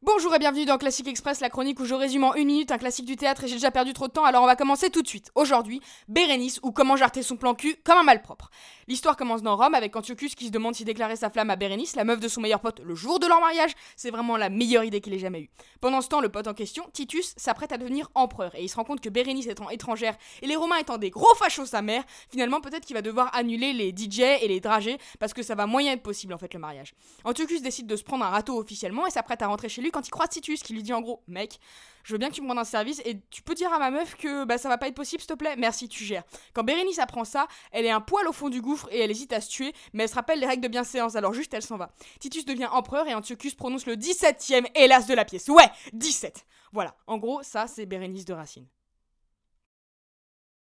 Bonjour et bienvenue dans Classique Express, la chronique où je résume en une minute un classique du théâtre et j'ai déjà perdu trop de temps, alors on va commencer tout de suite. Aujourd'hui, Bérénice ou comment jarter son plan cul comme un malpropre. L'histoire commence dans Rome avec Antiochus qui se demande si déclarer sa flamme à Bérénice, la meuf de son meilleur pote, le jour de leur mariage, c'est vraiment la meilleure idée qu'il ait jamais eue. Pendant ce temps, le pote en question, Titus, s'apprête à devenir empereur et il se rend compte que Bérénice étant étrangère et les Romains étant des gros fachos sa mère, finalement peut-être qu'il va devoir annuler les DJ et les dragées parce que ça va moyen être possible en fait le mariage. Antiochus décide de se prendre un râteau officiellement et s'apprête à rentrer chez lui quand il croise Titus qui lui dit en gros Mec, je veux bien que tu me rendes un service et tu peux dire à ma meuf que bah, ça va pas être possible, s'il te plaît Merci, tu gères. Quand Bérénice apprend ça, elle est un poil au fond du gouffre et elle hésite à se tuer, mais elle se rappelle les règles de bienséance, alors juste elle s'en va. Titus devient empereur et Antiochus prononce le 17ème hélas de la pièce. Ouais, 17 Voilà, en gros, ça c'est Bérénice de Racine.